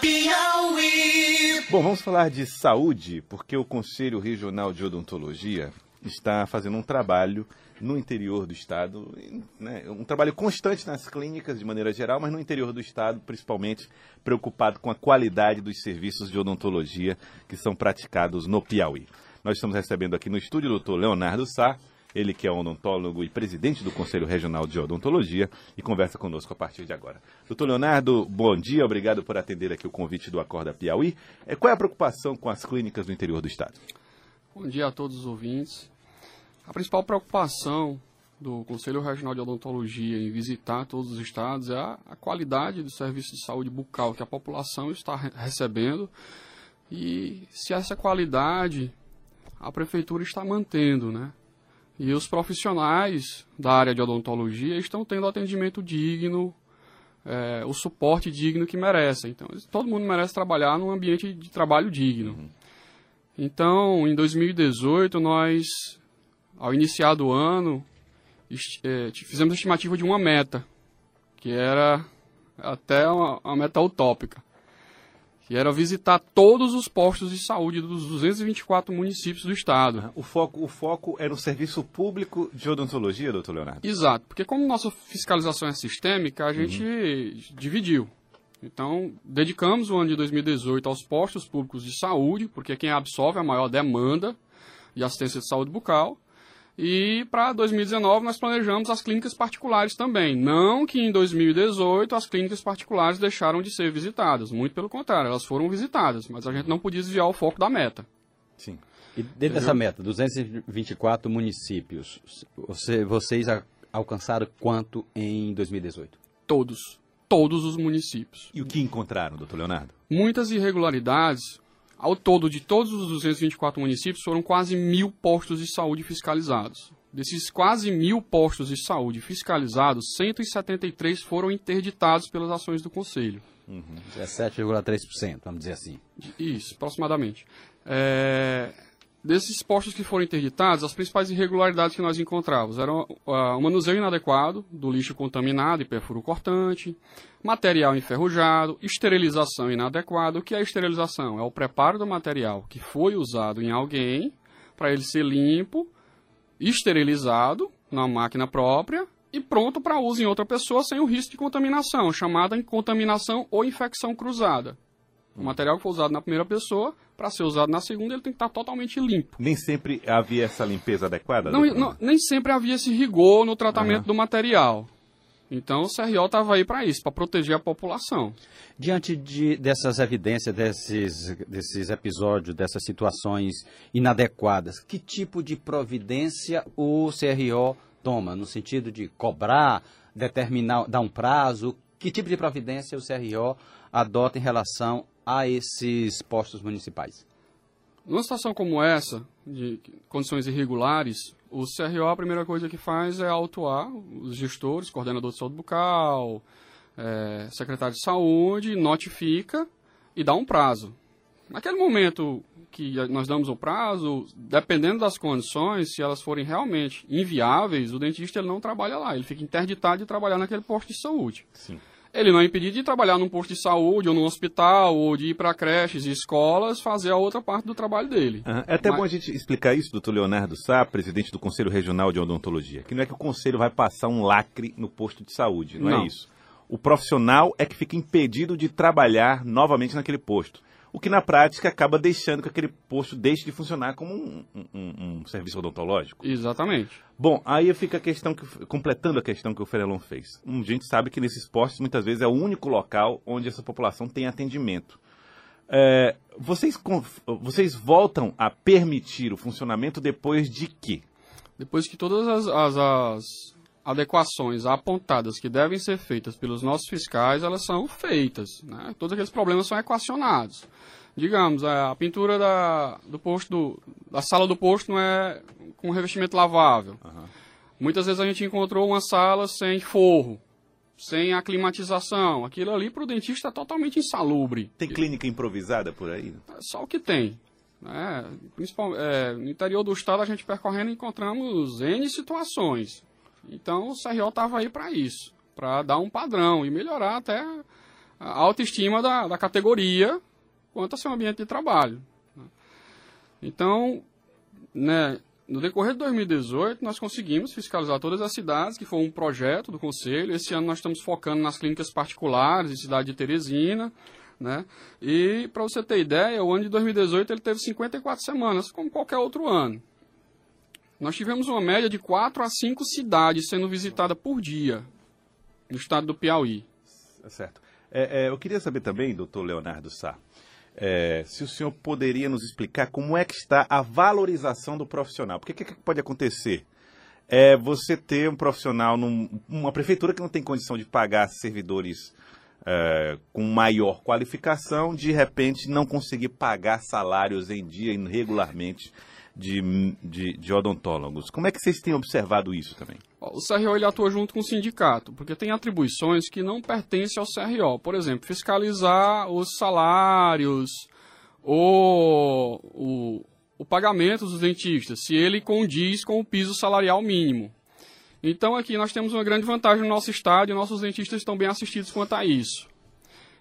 Piauí. Bom, vamos falar de saúde, porque o Conselho Regional de Odontologia está fazendo um trabalho no interior do estado, né, um trabalho constante nas clínicas de maneira geral, mas no interior do estado, principalmente preocupado com a qualidade dos serviços de odontologia que são praticados no Piauí. Nós estamos recebendo aqui no estúdio o doutor Leonardo Sá, ele que é odontólogo e presidente do Conselho Regional de Odontologia e conversa conosco a partir de agora. Doutor Leonardo, bom dia, obrigado por atender aqui o convite do Acorda Piauí. É, qual é a preocupação com as clínicas do interior do estado? Bom dia a todos os ouvintes. A principal preocupação do Conselho Regional de Odontologia em visitar todos os estados é a, a qualidade do serviço de saúde bucal que a população está re recebendo e se essa qualidade a prefeitura está mantendo, né? E os profissionais da área de odontologia estão tendo atendimento digno, é, o suporte digno que merecem. Então, todo mundo merece trabalhar num ambiente de trabalho digno. Uhum. Então, em 2018, nós ao iniciar do ano, é, fizemos a estimativa de uma meta, que era até uma, uma, meta utópica, que era visitar todos os postos de saúde dos 224 municípios do estado. O foco, o foco era o serviço público de odontologia, doutor Leonardo? Exato, porque como nossa fiscalização é sistêmica, a gente uhum. dividiu. Então, dedicamos o ano de 2018 aos postos públicos de saúde, porque é quem absorve a maior demanda de assistência de saúde bucal. E para 2019 nós planejamos as clínicas particulares também. Não que em 2018 as clínicas particulares deixaram de ser visitadas, muito pelo contrário, elas foram visitadas, mas a gente não podia desviar o foco da meta. Sim. E dentro dessa meta, 224 municípios, você, vocês alcançaram quanto em 2018? Todos. Todos os municípios. E o que encontraram, doutor Leonardo? Muitas irregularidades ao todo, de todos os 224 municípios, foram quase mil postos de saúde fiscalizados. Desses quase mil postos de saúde fiscalizados, 173 foram interditados pelas ações do Conselho. Uhum. 17,3%, vamos dizer assim. Isso, aproximadamente. É, Desses postos que foram interditados, as principais irregularidades que nós encontrávamos eram uh, o manuseio inadequado do lixo contaminado e perfuro cortante, material enferrujado, esterilização inadequada. O que é esterilização? É o preparo do material que foi usado em alguém para ele ser limpo, esterilizado na máquina própria e pronto para uso em outra pessoa sem o risco de contaminação, chamada contaminação ou infecção cruzada. O material que foi usado na primeira pessoa, para ser usado na segunda, ele tem que estar totalmente limpo. Nem sempre havia essa limpeza adequada? Não, não nem sempre havia esse rigor no tratamento uhum. do material. Então o CRO estava aí para isso, para proteger a população. Diante de, dessas evidências, desses, desses episódios, dessas situações inadequadas, que tipo de providência o CRO toma? No sentido de cobrar, determinar, dar um prazo? Que tipo de providência o CRO adota em relação a esses postos municipais? Numa situação como essa, de condições irregulares, o CRO a primeira coisa que faz é autuar os gestores, coordenador de saúde bucal, é, secretário de saúde, notifica e dá um prazo. Naquele momento que nós damos o prazo, dependendo das condições, se elas forem realmente inviáveis, o dentista ele não trabalha lá, ele fica interditado de trabalhar naquele posto de saúde. Sim ele não é impedido de trabalhar num posto de saúde ou num hospital ou de ir para creches e escolas fazer a outra parte do trabalho dele. Uhum. É até Mas... bom a gente explicar isso, doutor Leonardo Sá, presidente do Conselho Regional de Odontologia, que não é que o conselho vai passar um lacre no posto de saúde, não, é não. é isso. O profissional é que fica impedido de trabalhar novamente naquele posto o que na prática acaba deixando que aquele posto deixe de funcionar como um, um, um serviço odontológico. Exatamente. Bom, aí fica a questão, que, completando a questão que o Ferelon fez. A gente sabe que nesses postos, muitas vezes, é o único local onde essa população tem atendimento. É, vocês, vocês voltam a permitir o funcionamento depois de quê? Depois que todas as, as, as adequações apontadas que devem ser feitas pelos nossos fiscais, elas são feitas. Né? Todos aqueles problemas são equacionados. Digamos, a pintura da, do posto do, da sala do posto não é com revestimento lavável. Uhum. Muitas vezes a gente encontrou uma sala sem forro, sem aclimatização. Aquilo ali para o dentista é totalmente insalubre. Tem clínica improvisada por aí? É só o que tem. Né? Principal, é, no interior do estado, a gente percorrendo encontramos N situações. Então o CRO estava aí para isso, para dar um padrão e melhorar até a autoestima da, da categoria quanto ao seu ambiente de trabalho. né. Então, né, no decorrer de 2018, nós conseguimos fiscalizar todas as cidades, que foi um projeto do Conselho. Esse ano nós estamos focando nas clínicas particulares, em cidade de Teresina. Né? E, para você ter ideia, o ano de 2018 ele teve 54 semanas, como qualquer outro ano. Nós tivemos uma média de 4 a 5 cidades sendo visitadas por dia no estado do Piauí. Tá Certo. É, é, eu queria saber também, doutor Leonardo Sá, é, se o senhor poderia nos explicar como é que está a valorização do profissional. Porque o que, que pode acontecer? É você ter um profissional numa prefeitura que não tem condição de pagar servidores é, com maior qualificação, de repente não conseguir pagar salários em dia regularmente de, de, de odontólogos. Como é que vocês têm observado isso também? O CRO ele atua junto com o sindicato, porque tem atribuições que não pertencem ao CRO. Por exemplo, fiscalizar os salários ou o, o pagamento dos dentistas, se ele condiz com o piso salarial mínimo. Então aqui nós temos uma grande vantagem no nosso estado e nossos dentistas estão bem assistidos quanto a isso.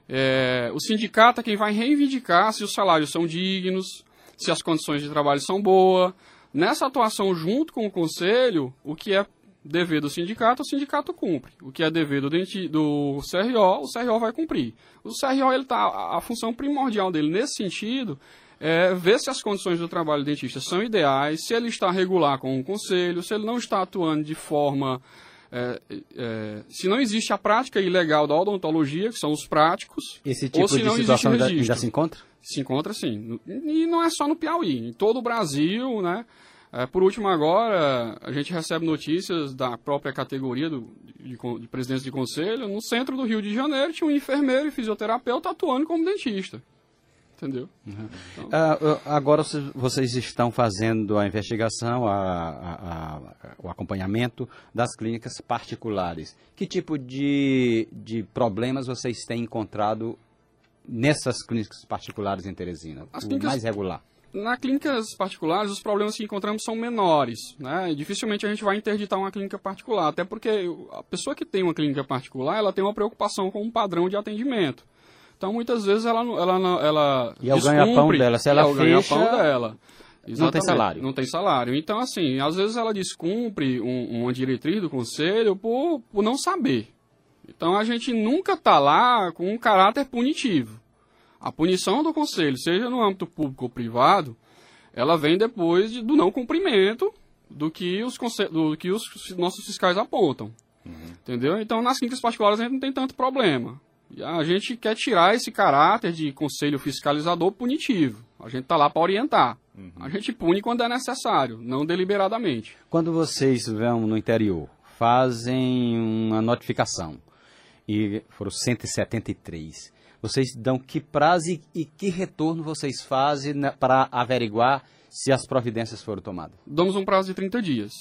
É, o sindicato é quem vai reivindicar se os salários são dignos, se as condições de trabalho são boas. Nessa atuação junto com o conselho, o que é dever do sindicato, o sindicato cumpre. O que é dever do, do CRO, o CRO vai cumprir. O CRO, ele tá, a função primordial dele nesse sentido é ver se as condições do trabalho do dentista são ideais, se ele está regular com o conselho, se ele não está atuando de forma. É, é, se não existe a prática ilegal da odontologia, que são os práticos, Esse ou tipo se de não existe situação ainda, registro. ainda se encontra? Se encontra sim. E não é só no Piauí, em todo o Brasil, né? É, por último, agora, a gente recebe notícias da própria categoria do, de, de, presidentes de conselho. No centro do Rio de Janeiro tinha um enfermeiro e fisioterapeuta atuando como dentista. Entendeu? Ah, ah, agora vocês- estão fazendo a investigação, a- a- a- o acompanhamento das clínicas particulares. Que tipo de, de problemas vocês têm encontrado nessas clínicas particulares em Teresina? As o clínicas- mais regular. Na clínicas particulares, os problemas que encontramos são menores, né? E dificilmente a gente vai interditar uma clínica particular, até porque a pessoa que tem uma clínica particular, ela tem uma preocupação com um padrão de atendimento. Então, muitas vezes, ela, não- ela, ela E é o ganha-pão dela. Se ela é o ganha-pão fecha, dela. não tem Exatamente, salário. Não tem salário. Então, assim, às vezes ela descumpre um- uma diretriz do conselho por, por não saber. Então, a gente nunca está lá com um caráter punitivo. A punição do conselho, seja no âmbito público ou privado, ela vem depois de- do não cumprimento do que os, do que os nossos fiscais apontam. Entendeu? Então, nas clínicas particulares a gente não tem tanto problema. E a gente quer tirar esse caráter de conselho fiscalizador punitivo. A gente está lá para orientar. A gente pune quando é necessário, não deliberadamente. Quando vocês vão no interior, fazem uma notificação, e foram 173, vocês dão que prazo e, e que retorno vocês fazem para averiguar se as providências foram tomadas? Damos um prazo de 30 dias.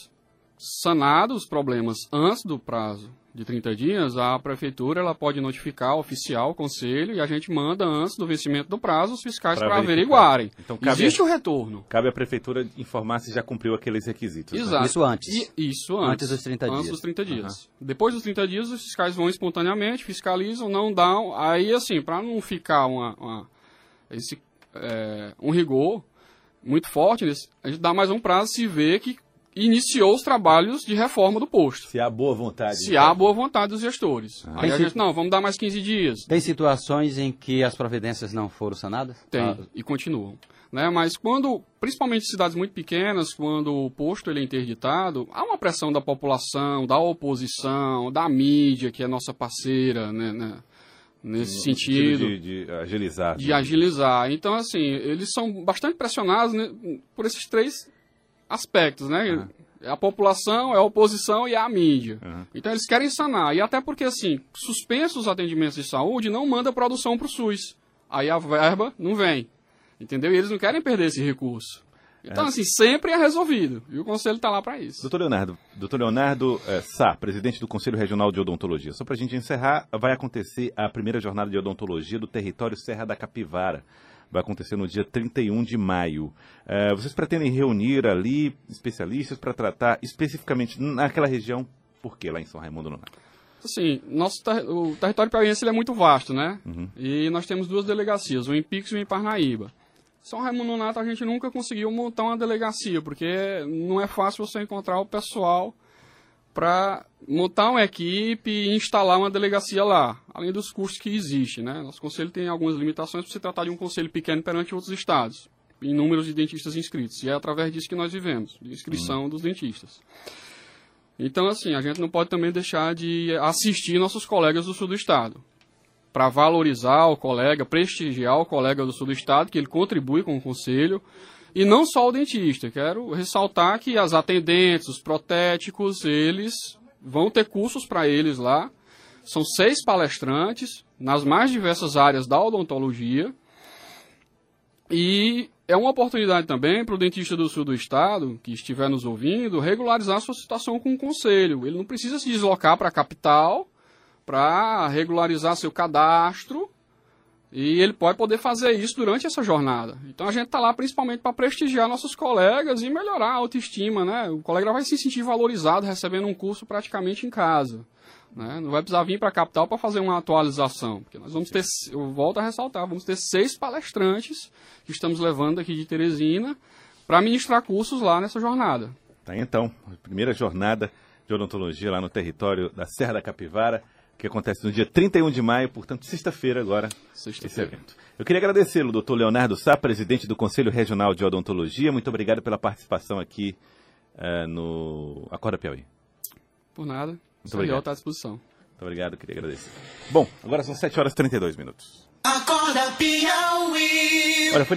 Sanados os problemas antes do prazo de 30 dias, a prefeitura ela pode notificar o oficial, o conselho, e a gente manda antes do vencimento do prazo os fiscais para averiguarem. Então, cabe Existe a- o retorno. Cabe à prefeitura informar se já cumpriu aqueles requisitos. né? Exato. Isso antes. E- isso antes. Antes dos 30 Antes dias. dos 30 dias. Depois dos 30 dias, os fiscais vão espontaneamente, fiscalizam, não dão. Aí, assim, para não ficar uma, uma- esse, é, um rigor muito forte, a gente dá mais um prazo se vê que iniciou os trabalhos de reforma do posto. Se há boa vontade. Se há boa vontade dos gestores. Aí a gente, não, vamos dar mais 15 dias. Tem situações em que as providências não foram sanadas? Tem, Ah, e continuam. Né? Mas quando, principalmente em cidades muito pequenas, quando o posto ele é interditado, há uma pressão da população, da oposição, da mídia, que é nossa parceira, né, né, nesse No sentido, De, de agilizar. de agilizar. Então, assim, eles são bastante pressionados né, por esses três aspectos, né? É a população, é a oposição e é a mídia. Aham. Então eles querem sanar. E até porque, assim, suspensos os atendimentos de saúde, não manda produção para o SUS. Aí a verba não vem. Entendeu? E eles não querem perder esse recurso. Então, assim, sempre é resolvido. E o conselho está lá para isso. Doutor Leonardo, doutor Leonardo eh, Sá, presidente do Conselho Regional de Odontologia. Só para a gente encerrar, vai acontecer a primeira jornada de odontologia do território Serra da Capivara. Vai acontecer no dia 31 de maio. Eh, vocês pretendem reunir ali especialistas para tratar especificamente naquela região, por que lá em São Raimundo Nonato? Assim, nosso ter- o território piauiense é muito vasto, né? E nós temos duas delegacias, o em Pix e o em Parnaíba. São Raimundo Nonato a gente nunca conseguiu montar uma delegacia, porque não é fácil você encontrar o pessoal para montar uma equipe e instalar uma delegacia lá, além dos custos que existem, né? Nosso conselho tem algumas limitações por se tratar de um conselho pequeno perante outros estados, em números de dentistas inscritos, e é através disso que nós vivemos, de inscrição dos dentistas. Então, assim, a gente não pode também deixar de assistir nossos colegas do sul do estado. Para valorizar o colega, prestigiar o colega do sul do estado, que ele contribui com o conselho. E não só o dentista. Quero ressaltar que as atendentes, os protéticos, eles vão ter cursos para eles lá. São seis palestrantes nas mais diversas áreas da odontologia. E é uma oportunidade também para o dentista do sul do estado, que estiver nos ouvindo, regularizar sua situação com o conselho. Ele não precisa se deslocar para a capital para regularizar seu cadastro e ele pode poder fazer isso durante essa jornada. Então a gente está lá principalmente para prestigiar nossos colegas e melhorar a autoestima, né? O colega vai se sentir valorizado recebendo um curso praticamente em casa. Né? Não vai precisar vir para a capital para fazer uma atualização, porque nós vamos ter, eu volto a ressaltar, vamos ter seis palestrantes que estamos levando aqui de Teresina para ministrar cursos lá nessa jornada. Tá então, primeira jornada de odontologia lá no território da Serra da Capivara, que acontece no dia 31 de maio, portanto, sexta-feira agora, esse Sexta-feira. evento. Eu queria agradecê-lo, doutor Leonardo Sá, presidente do Conselho Regional de Odontologia. Muito obrigado pela participação aqui eh, no Acorda Piauí. Por nada, o obrigado. está à disposição. Muito obrigado, queria agradecer. Bom, agora são 7 horas e 32 minutos. Acorda Piauí. Olha, foi